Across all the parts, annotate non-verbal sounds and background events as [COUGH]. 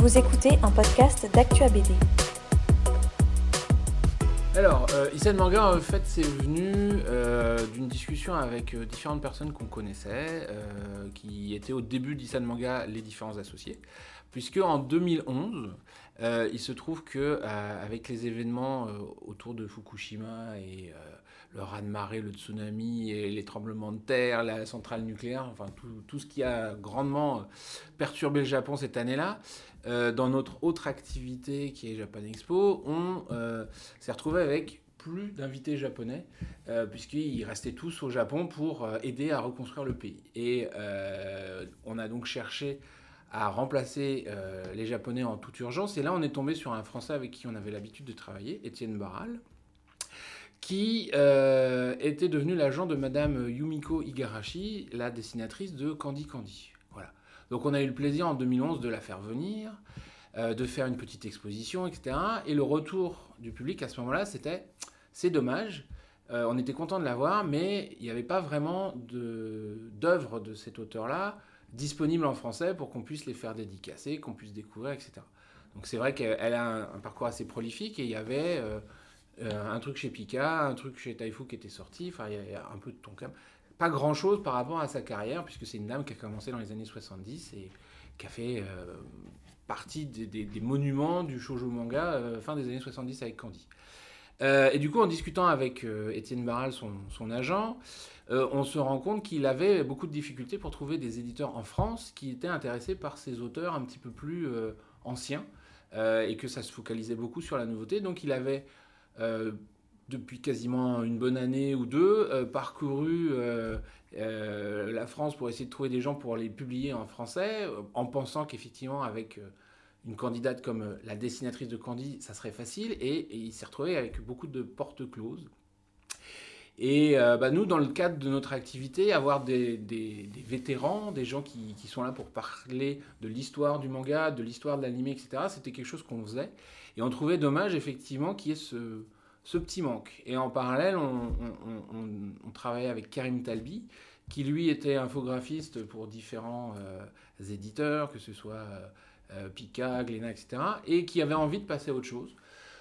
Vous écoutez un podcast d'Actua BD. Alors, euh, Isen Manga, en fait, c'est venu euh, d'une discussion avec euh, différentes personnes qu'on connaissait, euh, qui étaient au début d'Isan Manga, les différents associés. Puisque en 2011, euh, il se trouve que avec les événements autour de Fukushima et le raz-de-marée, le tsunami et les tremblements de terre, la centrale nucléaire, enfin tout, ce qui a grandement perturbé le Japon cette année-là, euh, dans notre autre activité qui est Japan Expo, on euh, s'est retrouvé avec plus d'invités japonais, euh, puisqu'ils restaient tous au Japon pour aider à reconstruire le pays. Et on a donc cherché à remplacer les Japonais en toute urgence. Et là, on est tombé sur un Français avec qui on avait l'habitude de travailler, Étienne Barral, qui euh, était devenu l'agent de Madame Yumiko Igarashi, la dessinatrice de Candy Candy. Voilà. Donc on a eu le plaisir en 2011 de la faire venir, euh, de faire une petite exposition, etc. Et le retour du public à ce moment-là, c'était c'est dommage. euh, on était content de l'avoir, mais il n'y avait pas vraiment de- d'œuvres de, cet auteur-là disponibles en français pour qu'on puisse les faire dédicacer, qu'on puisse découvrir, etc. Donc c'est vrai qu'elle a un parcours assez prolifique et il y avait euh, un truc chez Pika, un truc chez Taifu qui était sorti, enfin il y a un peu de Tonkam. Pas grand-chose par rapport à sa carrière, puisque c'est une dame qui a commencé dans les années 70 et qui a fait euh, partie des, monuments du shoujo manga euh, fin des années 70 avec Candy. Et du coup, en discutant avec Étienne Barral, son, agent, on se rend compte qu'il avait beaucoup de difficultés pour trouver des éditeurs en France qui étaient intéressés par ces auteurs un petit peu plus anciens et que ça se focalisait beaucoup sur la nouveauté. Donc il avait, depuis quasiment une bonne année ou deux, euh, parcouru euh, euh, la France pour essayer de trouver des gens pour les publier en français, euh, en pensant qu'effectivement avec... euh, une candidate comme euh, la dessinatrice de Candy, ça serait facile, et, il s'est retrouvé avec beaucoup de portes closes. Et euh, bah, nous, dans le cadre de notre activité, avoir des vétérans, des gens qui, qui sont là pour parler de l'histoire du manga, de l'histoire de l'anime, etc., c'était quelque chose qu'on faisait. Et on trouvait dommage, effectivement, qu'il y ait ce, ce petit manque. Et en parallèle, on, travaillait avec Karim Talbi, qui lui était infographiste pour différents euh, éditeurs, que ce soit euh, euh, Pika, Glénat, etc., et qui avait envie de passer à autre chose.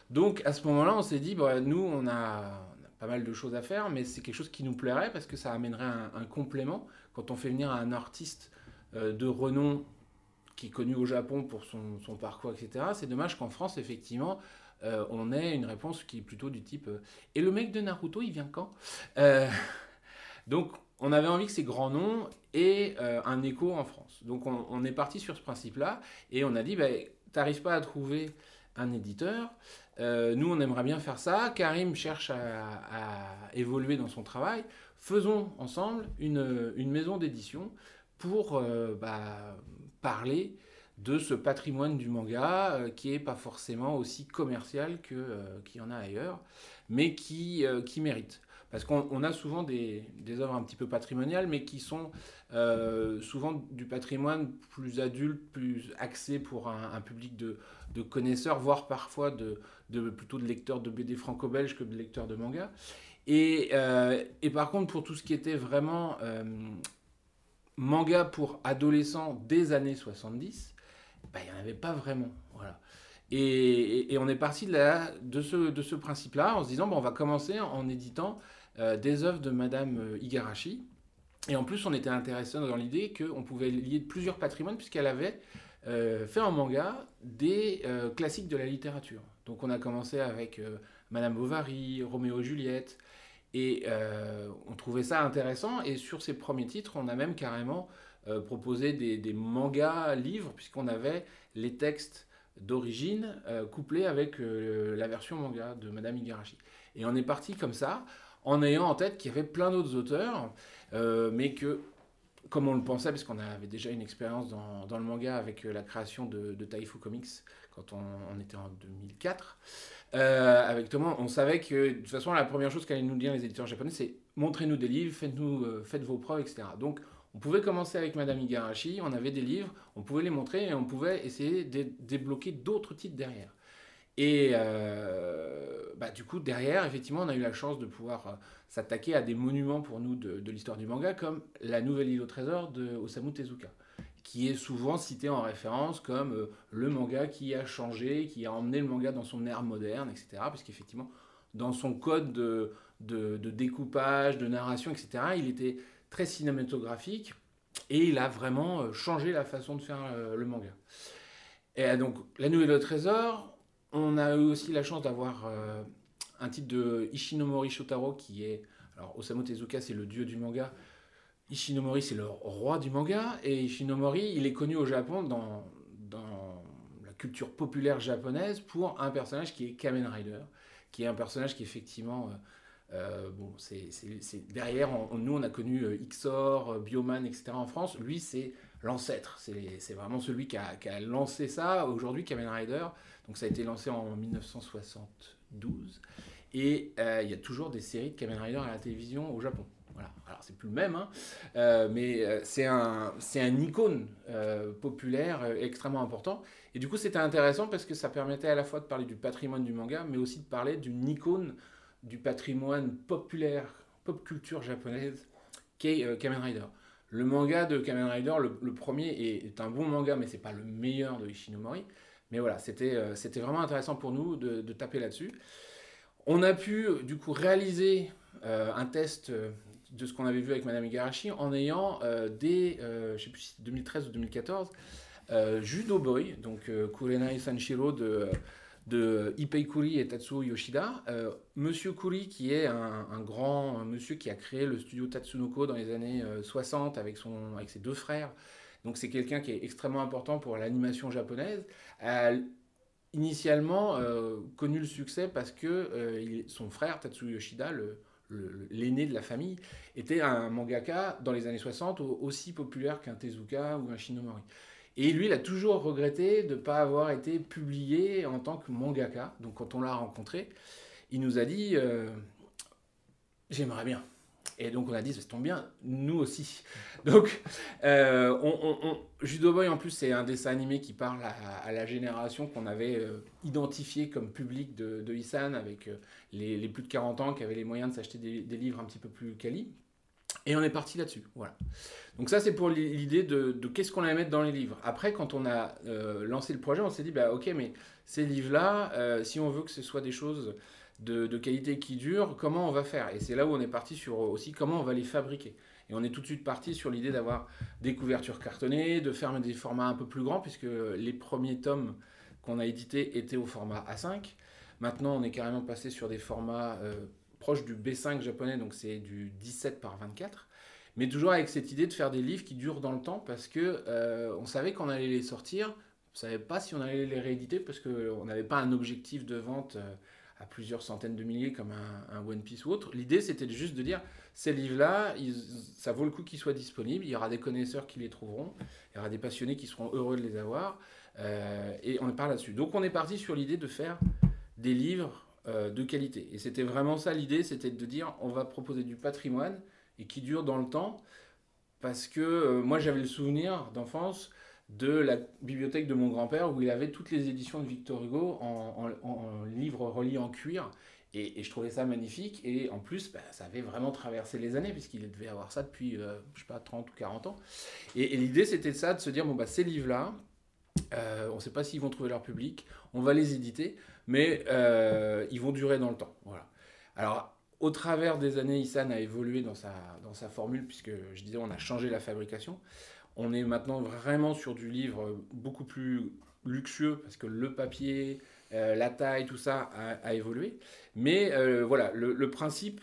Donc à ce moment-là, on s'est dit, bah, nous, on a, pas mal de choses à faire, mais c'est quelque chose qui nous plairait parce que ça amènerait un, un complément. Quand on fait venir un artiste euh, de renom qui est connu au Japon pour son, parcours, etc., c'est dommage qu'en France, effectivement, euh, on ait une réponse qui est plutôt du type euh, Et le mec de Naruto, il vient quand? Euh, [LAUGHS] Donc, on avait envie que ces grands noms aient un écho en France. Donc, on, est parti sur ce principe-là et on a dit bah, T'arrives pas à trouver un éditeur Nous, on aimerait bien faire ça. Karim cherche à, évoluer dans son travail. Faisons ensemble une, maison d'édition pour bah, parler de ce patrimoine du manga euh, qui est pas forcément aussi commercial euh, qu'il y en a ailleurs, mais qui, euh, qui mérite. Parce qu'on on a souvent des, des œuvres un petit peu patrimoniales, mais qui sont souvent du patrimoine plus adulte, plus axé pour un, public de, de connaisseurs, voire parfois de, de, plutôt de lecteurs de BD franco-belge que de lecteurs de manga. Et, et par contre, pour tout ce qui était vraiment manga pour adolescents des années 70, bah, il n'y en avait pas vraiment. Voilà. Et, on est parti de, de ce, de ce principe-là en se disant, on va commencer en éditant euh, des œuvres de Madame euh, Igarashi. Et en plus, on était intéressé dans l'idée qu'on pouvait lier plusieurs patrimoines, puisqu'elle avait euh, fait en manga des classiques de la littérature. Donc on a commencé avec Madame Bovary, Roméo et Juliette, et euh, on trouvait ça intéressant. Et sur ces premiers titres, on a même carrément euh, proposé des, mangas livres, puisqu'on avait les textes d'origine euh, couplés avec la version manga de Madame Igarashi. Et on est parti comme ça, en ayant en tête qu'il y avait plein d'autres auteurs, mais que, comme on le pensait, parce qu'on avait déjà une expérience dans, le manga avec la création de Taifu Comics quand on, était en 2004, euh, avec Thomas, on savait que de toute façon, la première chose qu'allaient nous dire les éditeurs japonais, c'est montrez-nous des livres, faites-nous, euh, faites vos preuves, etc. Donc, on pouvait commencer avec Madame Igarashi, on avait des livres, on pouvait les montrer et on pouvait essayer de débloquer d'autres titres derrière. Et euh, bah, du coup, derrière, effectivement, on a eu la chance de pouvoir s'attaquer à des monuments pour nous de, de l'histoire du manga, comme la nouvelle île au trésor de Osamu Tezuka, qui est souvent cité en référence comme euh, le manga qui a changé, qui a emmené le manga dans son ère moderne, etc. Puisqu'effectivement, dans son code de, de, découpage, de narration, etc., il était très cinématographique et il a vraiment euh, changé la façon de faire euh, le manga. Et donc, La Nouvelle au Trésor, on a eu aussi la chance d'avoir un titre de Ishinomori Shotaro qui est. Alors, Osamu Tezuka, c'est le dieu du manga. Ishinomori, c'est le roi du manga, et Ishinomori, il est connu au Japon dans, la culture populaire japonaise pour un personnage qui est Kamen Rider, qui est un personnage qui effectivement, euh, euh, bon, c'est derrière, nous on a connu euh, Xor, Bioman, etc. en France, lui c'est l'ancêtre, c'est vraiment celui qui a, qui a lancé ça, aujourd'hui Kamen Rider, donc ça a été lancé en 1972, et il y a toujours des séries de Kamen Rider à la télévision au Japon. Voilà. Alors c'est plus le même, hein. euh, mais euh, c'est un, un icône euh, populaire extrêmement important. Et du coup c'était intéressant parce que ça permettait à la fois de parler du patrimoine du manga, mais aussi de parler d'une icône du patrimoine populaire, pop culture japonaise, qu'est Kamen Rider. Le manga de Kamen Rider, le, premier, est, un bon manga, mais c'est pas le meilleur de Ishinomori. Mais voilà, c'était, c'était vraiment intéressant pour nous de taper là-dessus. On a pu du coup réaliser un test de ce qu'on avait vu avec Madame Igarashi en ayant euh, dès, euh, je sais plus si 2013 ou 2014, euh, Judo Boy, donc Kurenai Sanshiro de, de Ipei Kuri et Tatsuo Yoshida. monsieur Kuri, qui est un, grand monsieur qui a créé le studio Tatsunoko dans les années 60 avec, son, avec ses deux frères. Donc c'est quelqu'un qui est extrêmement important pour l'animation japonaise. A initialement connu le succès parce que son frère Tatsuo Yoshida, le, l'aîné de la famille, était un mangaka dans les années 60 aussi populaire qu'un Tezuka ou un Shinomori. Et lui, il a toujours regretté de ne pas avoir été publié en tant que mangaka. Donc quand on l'a rencontré, il nous a dit euh, J'aimerais bien. Et donc on a dit, ça tombe bien, nous aussi. Donc euh, Judo Boy en plus c'est un dessin animé qui parle à, la génération qu'on avait euh, identifié comme public de, de avec euh, les, plus de 40 ans qui avaient les moyens de s'acheter des, livres un petit peu plus quali. Et on est parti là-dessus. Voilà. Donc ça c'est pour l'idée de, de qu'est-ce qu'on allait mettre dans les livres. Après quand on a lancé le projet on s'est dit, bah ok mais ces livres-là, si on veut que ce soit des choses de, qualité qui dure, comment on va faire? Et c'est là où on est parti sur aussi comment on va les fabriquer. Et on est tout de suite parti sur l'idée d'avoir des couvertures cartonnées, de faire des formats un peu plus grands, puisque les premiers tomes qu'on a édités étaient au format A5. Maintenant, on est carrément passé sur des formats euh, proches du B5 japonais, donc c'est du 17 par 24. Mais toujours avec cette idée de faire des livres qui durent dans le temps, parce que euh, on savait qu'on allait les sortir, on ne savait pas si on allait les rééditer, parce qu'on n'avait pas un objectif de vente. Euh, à plusieurs centaines de milliers comme un, One Piece ou autre. L'idée, c'était juste de dire, ces livres-là, ça vaut le coup qu'ils soient disponibles, il y aura des connaisseurs qui les trouveront, il y aura des passionnés qui seront heureux de les avoir, euh, et on parle là-dessus. Donc on est parti sur l'idée de faire des livres euh, de qualité. Et c'était vraiment ça l'idée, c'était de dire, on va proposer du patrimoine, et qui dure dans le temps, parce que euh, moi j'avais le souvenir d'enfance de la bibliothèque de mon grand-père où il avait toutes les éditions de Victor Hugo en, livres reliés en cuir. Et, je trouvais ça magnifique. Et en plus, bah, ça avait vraiment traversé les années, puisqu'il devait avoir ça depuis, euh, je sais pas, 30 ou 40 ans. Et, l'idée, c'était ça, de se dire, bon, bah, ces livres-là, euh, on ne sait pas s'ils vont trouver leur public, on va les éditer, mais euh, ils vont durer dans le temps. Voilà. Alors, au travers des années, Isan a évolué dans sa, dans sa formule, puisque je disais, on a changé la fabrication. On est maintenant vraiment sur du livre beaucoup plus luxueux parce que le papier, euh, la taille, tout ça a, évolué. Mais euh, voilà, le, principe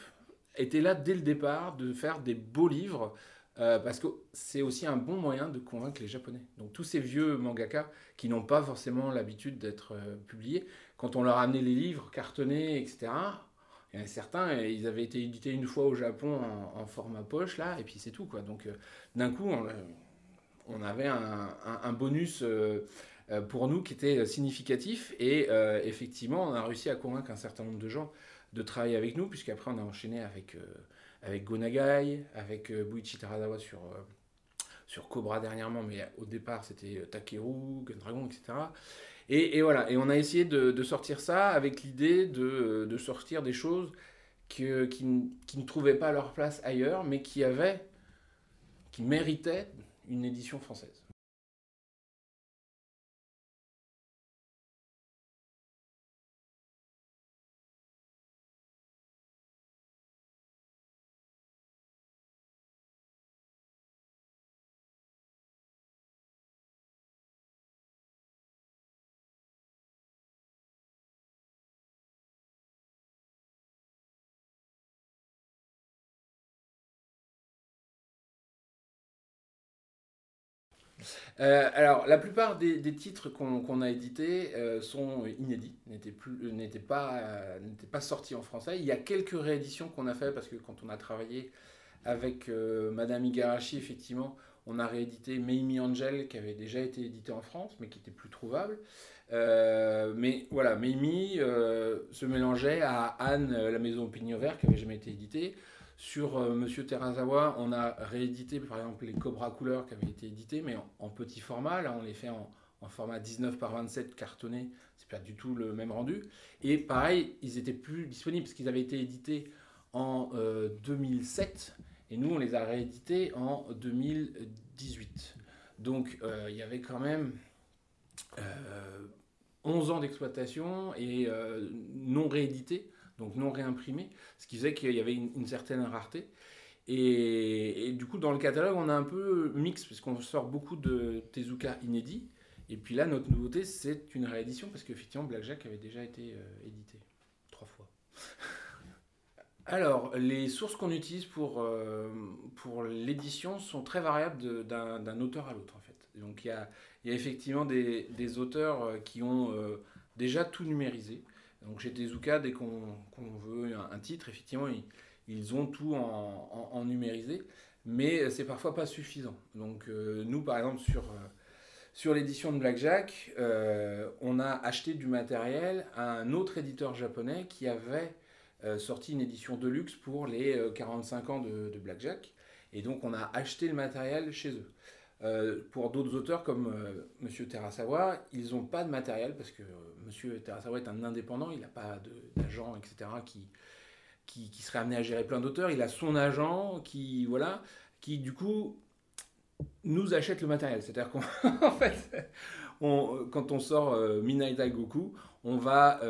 était là dès le départ de faire des beaux livres euh, parce que c'est aussi un bon moyen de convaincre les Japonais. Donc tous ces vieux mangaka qui n'ont pas forcément l'habitude d'être publiés, quand on leur a amené les livres cartonnés, etc., il y en a certains, ils avaient été édités une fois au Japon en, format poche, là, et puis c'est tout, quoi. Donc d'un coup, on, on avait un, bonus euh, euh, pour nous qui était significatif. Et euh, effectivement on a réussi à convaincre un certain nombre de gens de travailler avec nous puisqu'après on a enchaîné avec, avec Gonagai, avec Buichi Taradawa sur, sur Cobra dernièrement. Mais au départ c'était Takeru, Dragon, etc. Et, voilà, et on a essayé de, sortir ça avec l'idée de, sortir des choses qui, qui, ne trouvaient pas leur place ailleurs mais qui avaient, qui méritaient une édition française. Euh, alors, la plupart des, titres qu'on a édités sont inédits, n'étaient pas, sortis en français. Il y a quelques rééditions qu'on a fait parce que quand on a travaillé avec Madame Igarashi, effectivement, on a réédité Meimi Angel qui avait déjà été édité en France mais qui était plus trouvable. mais voilà, Meimi se mélangeait à Anne, la maison Pignon Vert, qui avait jamais été éditée. Sur euh, Monsieur Terazawa, on a réédité par exemple les Cobra couleurs qui avaient été édités, mais en, petit format. Là, on les fait en, format 19 par 27 cartonné. C'est pas du tout le même rendu. Et pareil, ils étaient plus disponibles parce qu'ils avaient été édités en 2007 euh, et nous on les a réédités en 2018. Donc euh, il y avait quand même 11 ans d'exploitation et non réédités donc non réimprimé, ce qui faisait qu'il y avait une, certaine rareté. Et, du coup, dans le catalogue, on a un peu mix, puisqu'on sort beaucoup de Tezuka inédits. Et puis là, notre nouveauté, c'est une réédition, parce qu'effectivement, Blackjack avait déjà été euh, édité trois fois. [LAUGHS] Alors, les sources qu'on utilise pour, euh, pour l'édition sont très variables d'un auteur à l'autre, en fait. Donc, il y a, y a, effectivement des, des auteurs euh, qui ont déjà tout numérisé. Donc chez Tezuka, dès qu'on veut un, titre, effectivement, ils, ont tout en, numérisé, mais c'est parfois pas suffisant. Donc euh, nous, par exemple, sur, euh, l'édition de Blackjack, euh, on a acheté du matériel à un autre éditeur japonais qui avait sorti une édition de luxe pour les 45 ans de, de Blackjack. Et donc on a acheté le matériel chez eux. Euh, pour d'autres auteurs comme euh, Terasawa, ils n'ont pas de matériel parce que. Euh, Terasawa est un indépendant, il n'a pas d'agent, etc., qui, qui, serait amené à gérer plein d'auteurs. Il a son agent qui, voilà, qui du coup nous achète le matériel. C'est-à-dire qu'en [LAUGHS] fait, quand on sort Minaita Goku, on va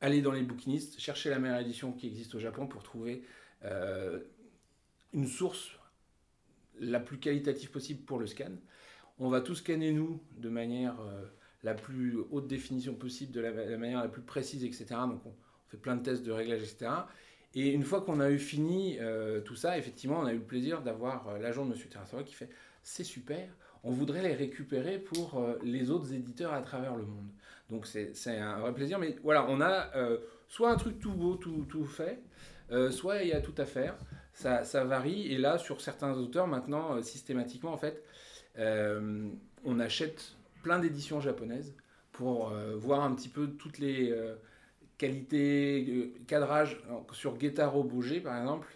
aller dans les bouquinistes, chercher la meilleure édition qui existe au Japon pour trouver une source la plus qualitative possible pour le scan. On va tout scanner nous de manière euh, la plus haute définition possible, de la, manière la plus précise, etc. Donc on, fait plein de tests de réglage, etc. Et une fois qu'on a eu fini euh, tout ça, effectivement, on a eu le plaisir d'avoir euh, l'agent de M. Terrasawa qui fait c'est super, on voudrait les récupérer pour les autres éditeurs à travers le monde. Donc c'est un vrai plaisir. Mais voilà, on a soit un truc tout beau, tout, tout fait, soit il y a tout à faire ça, varie. Et là, sur certains auteurs, maintenant, euh, systématiquement, en fait, euh, on achète plein d'éditions japonaises pour euh, voir un petit peu toutes les qualités, cadrage. Sur Getaro Bouger, par exemple,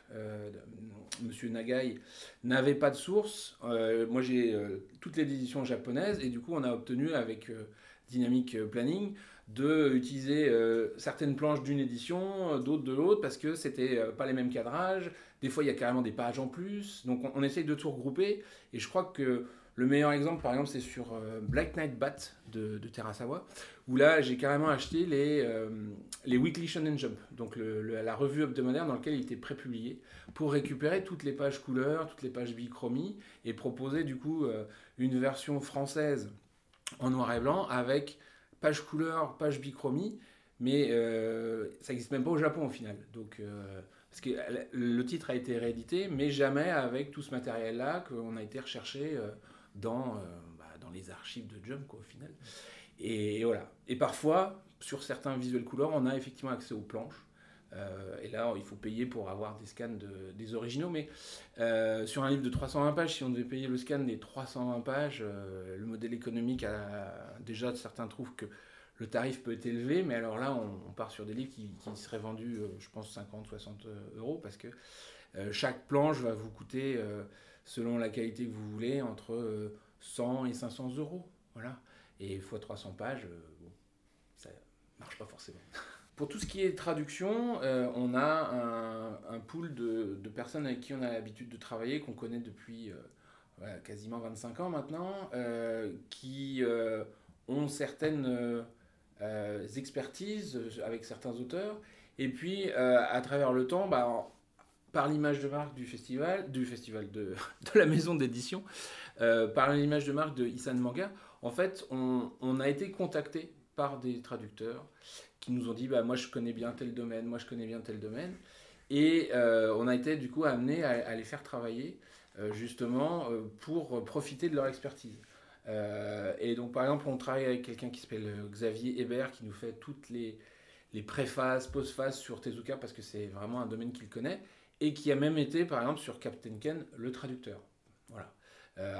Monsieur Nagai n'avait pas de source. moi, j'ai toutes les éditions japonaises et du coup, on a obtenu avec Dynamic Planning de utiliser certaines planches d'une édition, d'autres de l'autre, parce que c'était pas les mêmes cadrages, des fois, il y a carrément des pages en plus. Donc, on, essaye de tout regrouper. Et je crois que le meilleur exemple, par exemple, c'est sur euh, Black Knight Bat de, de Terasawa, où là, j'ai carrément acheté les, euh, les Weekly Shonen Jump, donc la revue hebdomadaire dans laquelle il était pré-publié, pour récupérer toutes les pages couleurs, toutes les pages bichromie, et proposer du coup euh, une version française en noir et blanc avec page couleur, page bichromie, mais ça n'existe même pas au Japon au final. Donc que le titre a été réédité, mais jamais avec tout ce matériel-là qu'on a été recherché euh, dans, euh, bah, dans les archives de Jump, au final. Et, voilà. Et parfois, sur certains visuels couleurs, on a effectivement accès aux planches. Euh, et là, il faut payer pour avoir des scans de, des originaux. Mais sur un livre de 320 pages, si on devait payer le scan des 320 pages, le modèle économique a déjà certains trouvent que le tarif peut être élevé, mais alors là, on, part sur des livres qui, seraient vendus, euh, je pense, 50, 60 euh, euros, parce que euh, chaque planche va vous coûter, selon la qualité que vous voulez, entre 100 et 500 euros. Voilà. Et fois 300 pages, bon, ça marche pas forcément. [LAUGHS] Pour tout ce qui est traduction, on a un, pool de, personnes avec qui on a l'habitude de travailler, qu'on connaît depuis quasiment 25 ans maintenant, qui ont certaines expertises euh, avec certains auteurs. Et puis, euh, à travers le temps, bah, par l'image de marque du festival, du festival de, [LAUGHS] la maison d'édition, par l'image de marque de Isan Manga, en fait, on, on, a été contacté par des traducteurs qui nous ont dit bah, Moi, je connais bien tel domaine, moi, je connais bien tel domaine. Et on a été du coup amené à, les faire travailler justement pour profiter de leur expertise. Et donc par exemple, on travaille avec quelqu'un qui s'appelle Xavier Hébert qui nous fait toutes les, les préfaces, postfaces sur Tezuka parce que c'est vraiment un domaine qu'il connaît et qui a même été par exemple sur Captain Ken le traducteur. Voilà.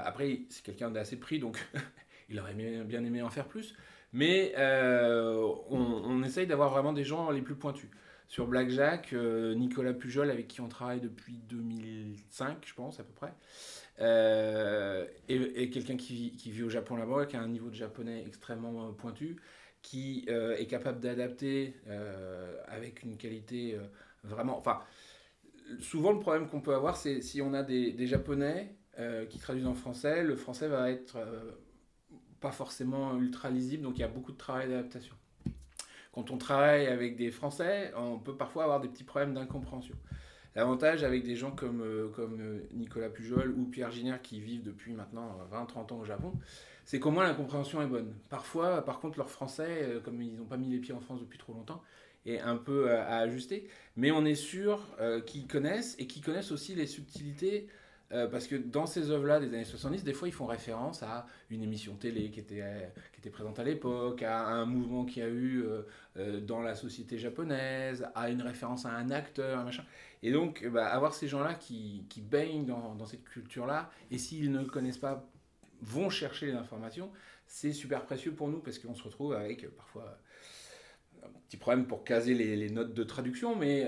après, c'est quelqu'un d'assez pris donc [LAUGHS] il aurait bien aimé en faire plus. Mais euh, on, essaye d'avoir vraiment des gens les plus pointus. Sur Blackjack, euh, Nicolas Pujol, avec qui on travaille depuis 2005, je pense, à peu près, euh, et, quelqu'un qui, vit au Japon là-bas, qui a un niveau de japonais extrêmement pointu, qui est capable d'adapter avec une qualité vraiment. Enfin, souvent le problème qu'on peut avoir, c'est si on a des, des japonais qui traduisent en français, le français va être pas forcément ultra lisible, donc il y a beaucoup de travail d'adaptation. Quand on travaille avec des Français, on peut parfois avoir des petits problèmes d'incompréhension. L'avantage avec des gens comme, euh, euh, Nicolas Pujol ou Pierre Ginière qui vivent depuis maintenant 20-30 ans au Japon, c'est qu'au moins l'incompréhension est bonne. Parfois, par contre, leur français, euh, comme ils n'ont pas mis les pieds en France depuis trop longtemps, est un peu à ajuster. Mais on est sûr qu'ils connaissent et qu'ils connaissent aussi les subtilités euh, parce que dans ces œuvres-là des années 70, des fois, ils font référence à une émission télé qui était, qui était présente à l'époque, à un mouvement qu'il y a eu euh, euh, dans la société japonaise, à une référence à un acteur, machin. Et donc, bah, avoir ces gens-là qui, qui, baignent dans, cette culture-là, et s'ils ne connaissent pas, vont chercher les informations, c'est super précieux pour nous, parce qu'on se retrouve avec parfois un petit problème pour caser les, notes de traduction, mais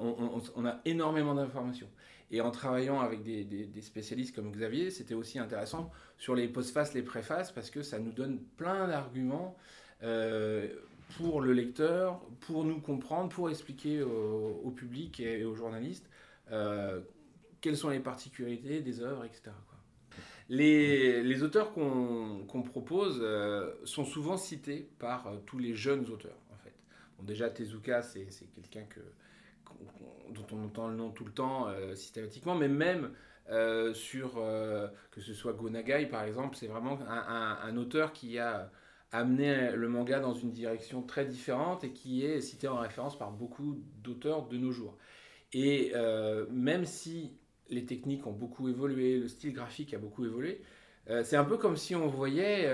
on, a énormément d'informations. Et en travaillant avec des, spécialistes comme Xavier, c'était aussi intéressant sur les postfaces, les préfaces, parce que ça nous donne plein d'arguments euh, pour le lecteur, pour nous comprendre, pour expliquer au, public et aux journalistes euh, quelles sont les particularités des œuvres, etc. Les, auteurs qu'on propose euh, sont souvent cités par tous les jeunes auteurs, en fait. Déjà, Tezuka, c'est quelqu'un que dont on entend le nom tout le temps euh, systématiquement, mais même euh, sur, euh, que ce soit Gonagai par exemple, c'est vraiment un, auteur qui a amené le manga dans une direction très différente et qui est cité en référence par beaucoup d'auteurs de nos jours. Et même si les techniques ont beaucoup évolué, le style graphique a beaucoup évolué, c'est un peu comme si on voyait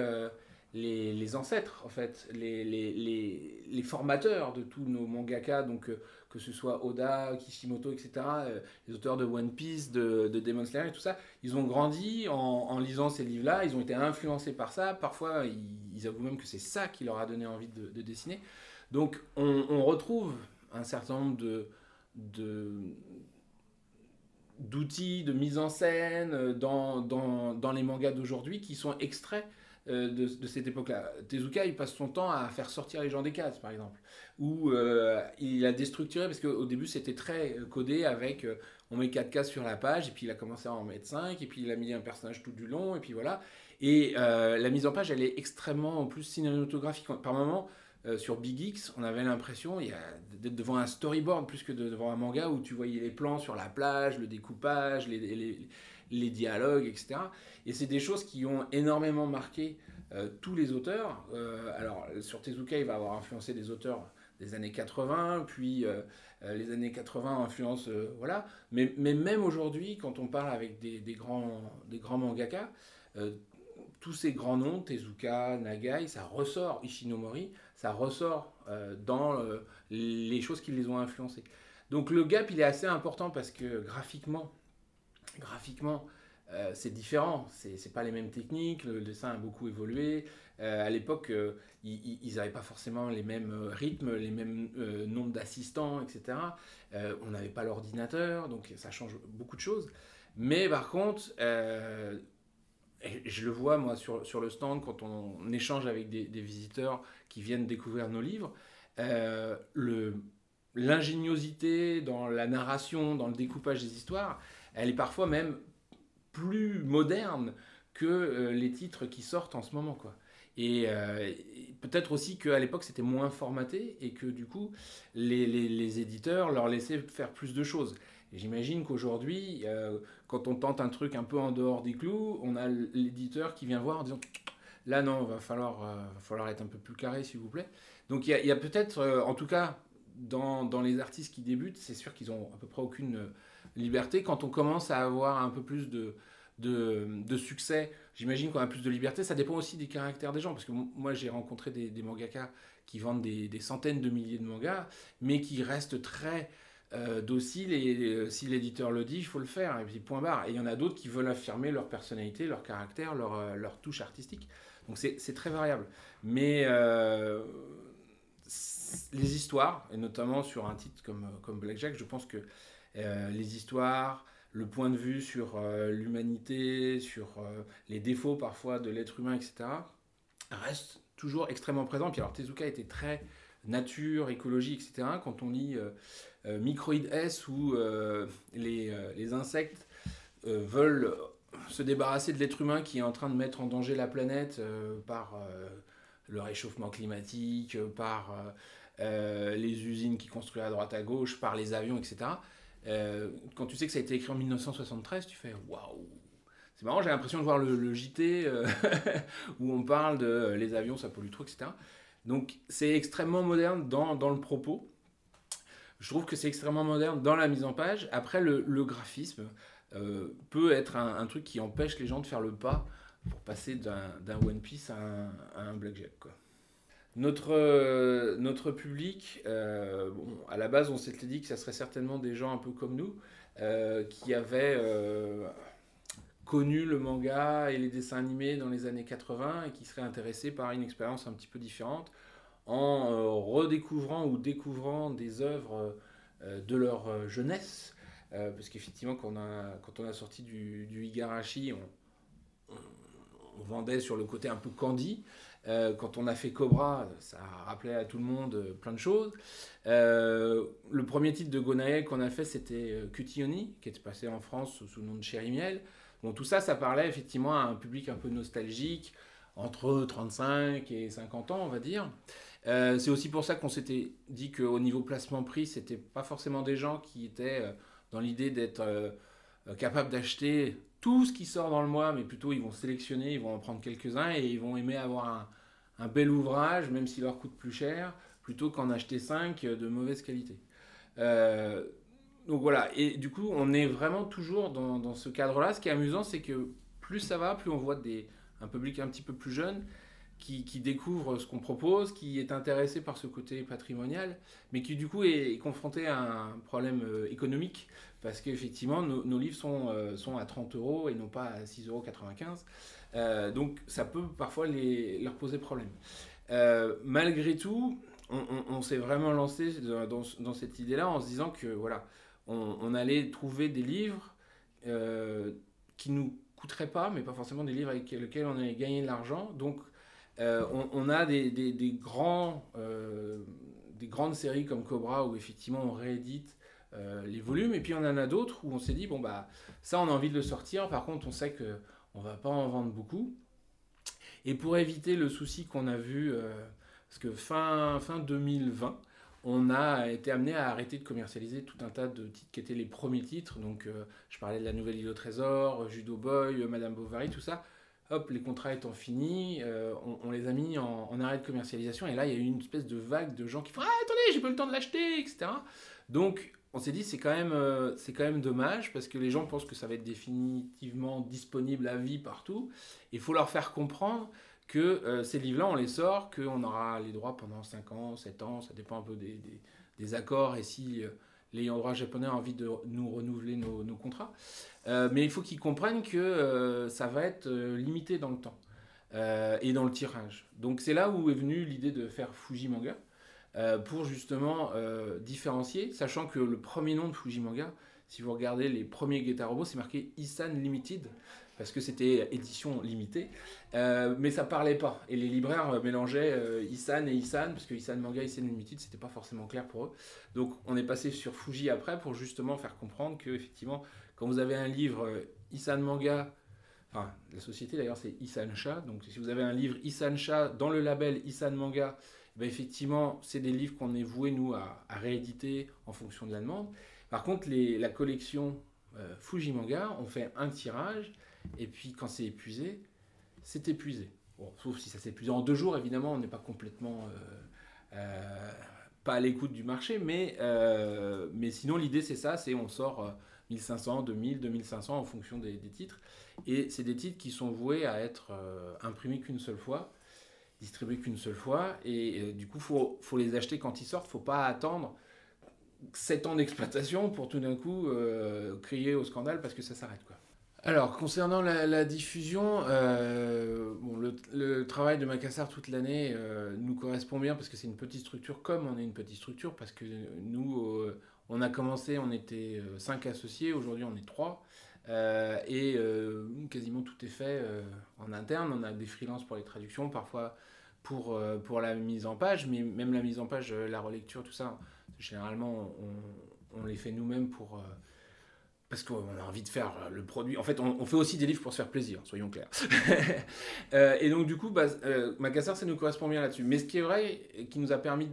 les, ancêtres, en fait, les, les, formateurs de tous nos mangaka, donc que ce soit Oda, Kishimoto, etc., euh, les auteurs de One Piece, de, de, Demon Slayer et tout ça, ils ont grandi en, lisant ces livres-là, ils ont été influencés par ça, parfois ils, avouent même que c'est ça qui leur a donné envie de, dessiner. Donc on, retrouve un certain nombre d'outils de mise en scène dans, dans, les mangas d'aujourd'hui qui sont extraits euh, de, cette époque-là. Tezuka, il passe son temps à faire sortir les gens des cases, par exemple où euh, il a déstructuré, parce qu'au début c'était très codé avec euh, on met 4 cases sur la page, et puis il a commencé à en mettre 5, et puis il a mis un personnage tout du long, et puis voilà. Et euh, la mise en page, elle est extrêmement en plus cinématographique. Par moment, sur Big X, on avait l'impression d'être devant un storyboard plus que devant un manga où tu voyais les plans sur la plage, le découpage, les, les, les dialogues, etc. Et c'est des choses qui ont énormément marqué tous les auteurs. alors, sur Tezuka, il va avoir influencé des auteurs des années 80, puis euh, euh, les années 80 influencent, euh, voilà. Mais, mais même aujourd'hui, quand on parle avec des, grands, des grands mangaka, tous ces grands noms, Tezuka, Nagai, ça ressort, Ishinomori, ça ressort dans les choses qui les ont influencés. Donc le gap, il est assez important parce que graphiquement, graphiquement, c'est différent, c'est pas les mêmes techniques, le dessin a beaucoup évolué, à l'époque, euh, ils n'avaient pas forcément les mêmes euh, rythmes, les mêmes nombres d'assistants, etc. on n'avait pas l'ordinateur, donc ça change beaucoup de choses. Mais par contre, je le vois moi sur, sur, le stand quand on échange avec des, des visiteurs qui viennent découvrir nos livres, l'ingéniosité dans la narration, dans le découpage des histoires, elle est parfois même plus moderne que les titres qui sortent en ce moment. quoi. Euh, et peut-être aussi qu'à l'époque c'était moins formaté et que du coup les, les, éditeurs leur laissaient faire plus de choses. J'imagine qu'aujourd'hui, euh, quand on tente un truc un peu en dehors des clous, on a l'éditeur qui vient voir en disant là non, va falloir, euh, va falloir être un peu plus carré s'il vous plaît. Donc il y a, a peut-être, en tout cas dans, dans, les artistes qui débutent, c'est sûr qu'ils ont à peu près aucune liberté. Quand on commence à avoir un peu plus de, de, succès, j'imagine qu'on a plus de liberté. Ça dépend aussi des caractères des gens. Parce que moi, j'ai rencontré des, des mangaka qui vendent des, centaines de milliers de mangas, mais qui restent très euh, dociles. Et euh, si l'éditeur le dit, il faut le faire. Et puis, point barre. Et il y en a d'autres qui veulent affirmer leur personnalité, leur caractère, leur, euh, leur touche artistique. Donc, c'est très variable. Mais les histoires, et notamment sur un titre comme, comme Blackjack, je pense que les histoires, le point de vue sur l'humanité, sur les défauts parfois de l'être humain, etc., restent toujours extrêmement présent. Puis alors Tezuka était très nature, écologie, etc. Quand on lit euh, euh, S où euh, les, les, insectes veulent se débarrasser de l'être humain qui est en train de mettre en danger la planète par le réchauffement climatique, par les usines qui construisent à droite à gauche, par les avions, etc. quand tu sais que ça a été écrit en 1973, tu fais waouh c'est marrant, j'ai l'impression de voir le, JT euh, [LAUGHS] où on parle de euh, les avions, ça pollue trop, etc. Donc c'est extrêmement moderne dans, dans, le propos. Je trouve que c'est extrêmement moderne dans la mise en page. Après, le, graphisme euh, peut être un, truc qui empêche les gens de faire le pas pour passer d'un One Piece à un, à un Blackjack. Notre, notre public, bon, à la base, on s'était dit que ça serait certainement des gens un peu comme nous, qui avaient connu le manga et les dessins animés dans les années 80 et qui seraient intéressés par une expérience un petit peu différente en euh, redécouvrant ou découvrant des œuvres euh, de leur euh, jeunesse. parce qu'effectivement, quand, on a, quand on a sorti du, du Igarashi, on, on, vendait sur le côté un peu candy. Quand on a fait Cobra, ça rappelait à tout le monde plein de choses. le premier titre de Gonae qu'on a fait, c'était Cutioni, qui était passé en France sous, le nom de Cherry Miel. Bon, tout ça, ça parlait effectivement à un public un peu nostalgique, entre 35 et 50 ans, on va dire. Euh, c'est aussi pour ça qu'on s'était dit qu'au niveau placement-prix, c'était pas forcément des gens qui étaient euh, dans l'idée d'être euh, capables d'acheter tout ce qui sort dans le mois, mais plutôt ils vont sélectionner, ils vont en prendre quelques-uns et ils vont aimer avoir un, bel ouvrage, même s'il leur coûte plus cher, plutôt qu'en acheter 5 de mauvaise qualité donc voilà, et du coup, on est vraiment toujours dans, ce cadre-là. Ce qui est amusant, c'est que plus ça va, plus on voit un public un petit peu plus jeune qui, découvre ce qu'on propose, qui est intéressé par ce côté patrimonial, mais qui du coup est, confronté à un problème euh, économique, parce qu'effectivement, nos, livres sont, euh, sont à 30 euros et non pas à 6,95 euros. Euh, donc ça peut parfois les, leur poser problème. malgré tout, on, s'est vraiment lancé dans, cette idée-là en se disant que voilà, on, allait trouver des livres qui nous coûteraient pas, mais pas forcément des livres avec lesquels on allait gagner de l'argent. Donc, euh, on, a des, grands, euh, des grandes séries comme Cobra où effectivement on réédite les volumes, et puis on en a d'autres où on s'est dit bon bah ça on a envie de le sortir. Par contre, on sait que on va pas en vendre beaucoup. Et pour éviter le souci qu'on a vu, parce que fin, fin 2020, on a été amené à arrêter de commercialiser tout un tas de titres qui étaient les premiers titres. Donc, euh, je parlais de la Nouvelle Île au Trésor, euh, Judo Boy, euh, Madame Bovary, tout ça. Hop, les contrats étant finis, on, les a mis en, arrêt de commercialisation. Et là, il y a eu une espèce de vague de gens qui font Ah, attendez, j'ai pas le temps de l'acheter, etc. Donc, on s'est dit, c'est quand, même, c'est quand même dommage parce que les gens pensent que ça va être définitivement disponible à vie partout. Il faut leur faire comprendre que euh, ces livres-là, on les sort, qu'on aura les droits pendant 5 ans, 7 ans, ça dépend un peu des, accords et si euh, l'ayant droit japonais a envie de nous renouveler nos, contrats. Euh, mais il faut qu'ils comprennent que ça va être limité dans le temps et dans le tirage. Donc c'est là où est venue l'idée de faire Fujimanga pour justement différencier, sachant que le premier nom de Fujimanga, si vous regardez les premiers Geta Robots, c'est marqué Isan Limited parce que c'était édition limitée, euh, mais ça parlait pas. Et les libraires euh, mélangeaient euh, Isan et Isan, parce que Isan Manga et Isan Limited, c'était pas forcément clair pour eux. Donc on est passé sur Fuji après pour justement faire comprendre que effectivement, quand vous avez un livre Isan Manga, enfin la société d'ailleurs c'est Isan Sha, donc si vous avez un livre Isan Sha dans le label Isan Manga, ben effectivement c'est des livres qu'on est voué nous à, rééditer en fonction de la demande. Par contre les, la collection Fuji Manga, on fait un tirage et puis quand c'est épuisé, c'est épuisé. sauf si ça s'est épuisé en deux jours, évidemment, on n'est pas complètement euh, euh, pas à l'écoute du marché, mais, euh, mais sinon l'idée c'est ça, c'est on sort 1500, 2000, 2500 en fonction des, titres. Et c'est des titres qui sont voués à être imprimés qu'une seule fois, distribués qu'une seule fois. Et du coup, faut, faut, les acheter quand ils sortent. faut pas attendre 7 ans d'exploitation pour tout d'un coup crier au scandale parce que ça s'arrête. quoi. Alors, concernant la, diffusion, euh, bon, le, travail de Macassar toute l'année euh, nous correspond bien parce que c'est une petite structure, comme on est une petite structure, parce que nous, euh, on a commencé, on était 5 associés, aujourd'hui on est 3, et quasiment tout est fait en interne. On a des freelances pour les traductions, parfois pour, pour la mise en page, mais même la mise en page, la relecture, tout ça, généralement, on les fait nous-mêmes pour parce qu'on a envie de faire le produit. En fait, on, fait aussi des livres pour se faire plaisir, soyons clairs. [LAUGHS] Euh, et donc, du coup, bah, euh, Macassar, ça nous correspond bien là-dessus. Mais ce qui est vrai, et qui nous a permis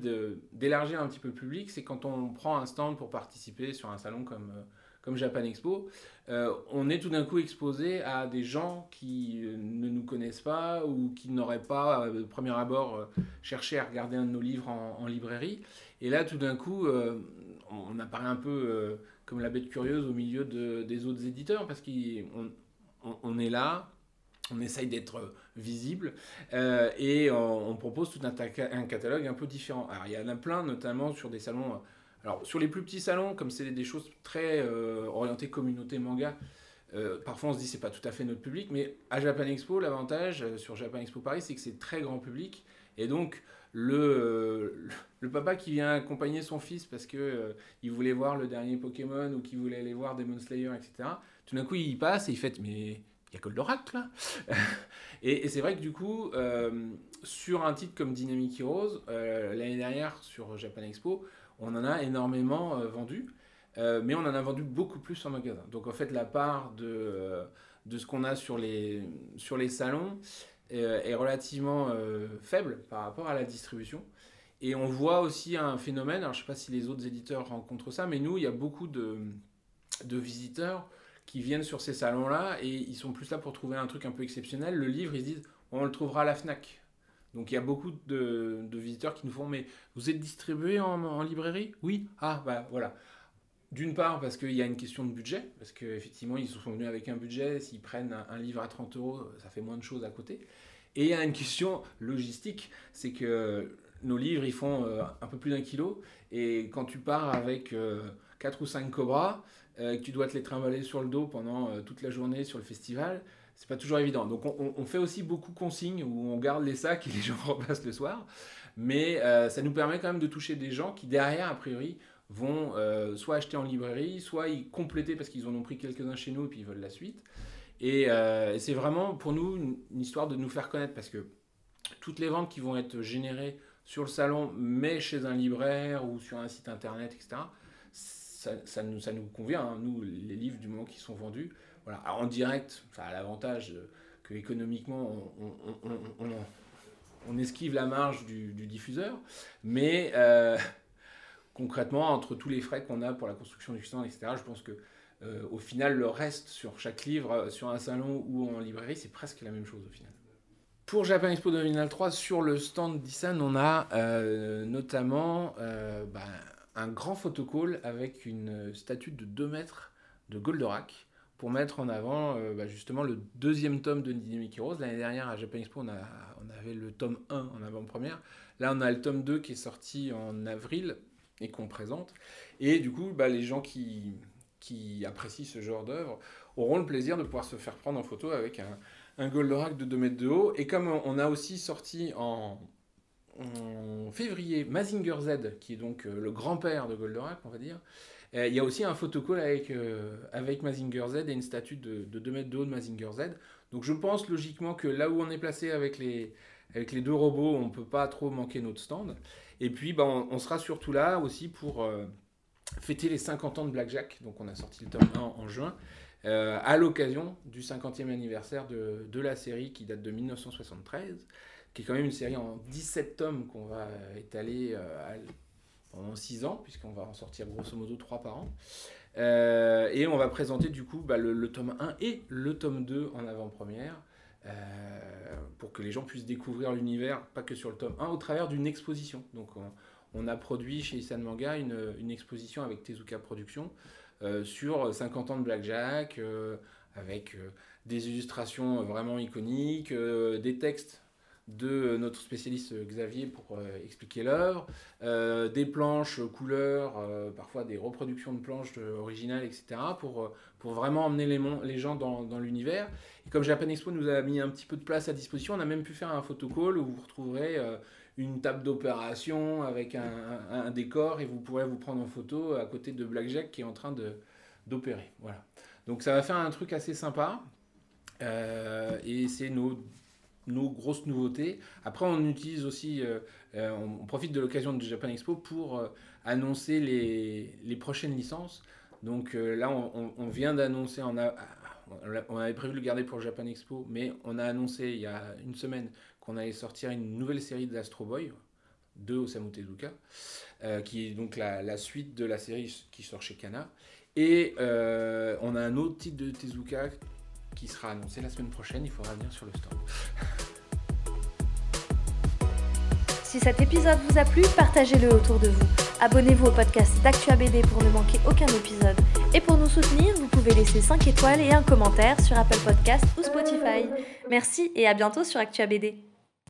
d'élargir un petit peu le public, c'est quand on prend un stand pour participer sur un salon comme, euh, comme Japan Expo, on est tout d'un coup exposé à des gens qui ne nous connaissent pas ou qui n'auraient pas, de premier abord, cherché à regarder un de nos livres en, en librairie. Et là, tout d'un coup, on apparaît un peu comme la bête curieuse au milieu de, des autres éditeurs, parce qu'on on, est là, on essaye d'être visible, euh, et on, propose tout un, catalogue un peu différent. Alors il y en a plein, notamment sur des salons... Alors sur les plus petits salons, comme c'est des choses très euh, orientées communauté manga, euh, parfois on se dit c'est pas tout à fait notre public, mais à Japan Expo, l'avantage sur Japan Expo Paris, c'est que c'est très grand public, et donc le, le papa qui vient accompagner son fils parce que euh, il voulait voir le dernier Pokémon ou qu'il voulait aller voir Demon Slayer, etc. Tout d'un coup, il passe et il fait Mais il y a que l'oracle là [LAUGHS] Et, c'est vrai que du coup, euh, sur un titre comme Dynamic Heroes, euh, l'année dernière sur Japan Expo, on en a énormément vendu. mais on en a vendu beaucoup plus en magasin. Donc en fait, la part de, de ce qu'on a sur les, sur les salons, euh, est relativement euh, faible par rapport à la distribution. Et on voit aussi un phénomène, alors je ne sais pas si les autres éditeurs rencontrent ça, mais nous, il y a beaucoup de, de visiteurs qui viennent sur ces salons-là et ils sont plus là pour trouver un truc un peu exceptionnel. Le livre, ils se disent, on le trouvera à la FNAC. Donc il y a beaucoup de, de visiteurs qui nous font, mais vous êtes distribué en, en librairie? Oui Ah, bah voilà. D'une part, parce qu'il y a une question de budget, parce qu'effectivement, ils sont venus avec un budget, s'ils prennent un, livre à 30 euros, ça fait moins de choses à côté. Et il y a une question logistique, c'est que nos livres, ils font euh, un peu plus d'un kilo, et quand tu pars avec 4 euh, ou 5 cobras, euh, que tu dois te les trimballer sur le dos pendant toute la journée sur le festival, c'est pas toujours évident. Donc on, on, fait aussi beaucoup consignes où on garde les sacs et les gens [LAUGHS] repassent le soir, mais ça nous permet quand même de toucher des gens qui derrière, a priori, vont euh, soit acheter en librairie, soit y compléter parce qu'ils en ont pris quelques-uns chez nous et puis ils veulent la suite. Et, euh, c'est vraiment pour nous une, histoire de nous faire connaître parce que toutes les ventes qui vont être générées sur le salon, mais chez un libraire ou sur un site internet, etc., ça, nous, convient, hein. nous, les livres du moment qui sont vendus. Voilà. en direct, ça a l'avantage que économiquement, on, on, esquive la marge du, diffuseur, mais euh, concrètement, entre tous les frais qu'on a pour la construction du stand, etc., je pense que euh, au final, le reste sur chaque livre, euh, sur un salon ou en librairie, c'est presque la même chose au final. Pour Japan Expo 2003, sur le stand d'Issan, on a euh, notamment bah, un grand photocall avec une statue de 2 mètres de Goldorak pour mettre en avant bah, justement le deuxième tome de Dynamic Heroes. L'année dernière à Japan Expo, on, on avait le tome 1 en avant-première. Là, on a le tome 2 qui est sorti en avril et qu'on présente. Et du coup, bah, les gens qui, qui apprécient ce genre d'œuvre auront le plaisir de pouvoir se faire prendre en photo avec un, un Goldorak de 2 mètres de haut. Et comme on a aussi sorti en, février Mazinger Z, qui est donc euh, le grand-père de Goldorak, on va dire, euh, il y a aussi un photocall avec, euh, avec Mazinger Z et une statue de, de 2 mètres de haut de Mazinger Z. Donc je pense logiquement que là où on est placé avec les, avec les deux robots, on ne peut pas trop manquer notre stand. Et puis, bah, on, sera surtout là aussi pour euh, fêter les 50 ans de Blackjack. Donc, on a sorti le tome 1 en juin, euh, à l'occasion du 50e anniversaire de, de, la série qui date de 1973, qui est quand même une série en 17 tomes qu'on va étaler euh, pendant 6 ans, puisqu'on va en sortir grosso modo 3 par an. et on va présenter du coup bah, le, tome 1 et le tome 2 en avant-première. Euh, pour que les gens puissent découvrir l'univers, pas que sur le tome 1, au travers d'une exposition. Donc on, a produit chez Isan Manga une, une, exposition avec Tezuka Productions sur 50 ans de Blackjack, avec des illustrations vraiment iconiques, des textes de notre spécialiste Xavier pour expliquer l'œuvre, des planches couleurs, parfois des reproductions de planches originales, etc., pour, pour vraiment emmener les, les gens dans, l'univers. Et comme Japan Expo nous a mis un petit peu de place à disposition, on a même pu faire un photocall où vous retrouverez une table d'opération avec un, décor et vous pourrez vous prendre en photo à côté de Blackjack qui est en train d'opérer. Voilà. Donc ça va faire un truc assez sympa. Euh, et c'est nos, nos grosses nouveautés. Après, on utilise aussi, euh, euh, on, profite de l'occasion de Japan Expo pour annoncer les, prochaines licences. Donc là, on, vient d'annoncer, on, avait prévu de le garder pour Japan Expo, mais on a annoncé il y a une semaine qu'on allait sortir une nouvelle série d'Astro Boy de Osamu Tezuka, euh, qui est donc la, suite de la série qui sort chez Kana. Et euh, on a un autre titre de Tezuka qui sera annoncé la semaine prochaine, il faudra venir sur le stand. Si cet épisode vous a plu, partagez-le autour de vous. Abonnez-vous au podcast d'Actua BD pour ne manquer aucun épisode. Et pour nous soutenir, vous pouvez laisser 5 étoiles et un commentaire sur Apple Podcast ou Spotify. Merci et à bientôt sur Actua BD.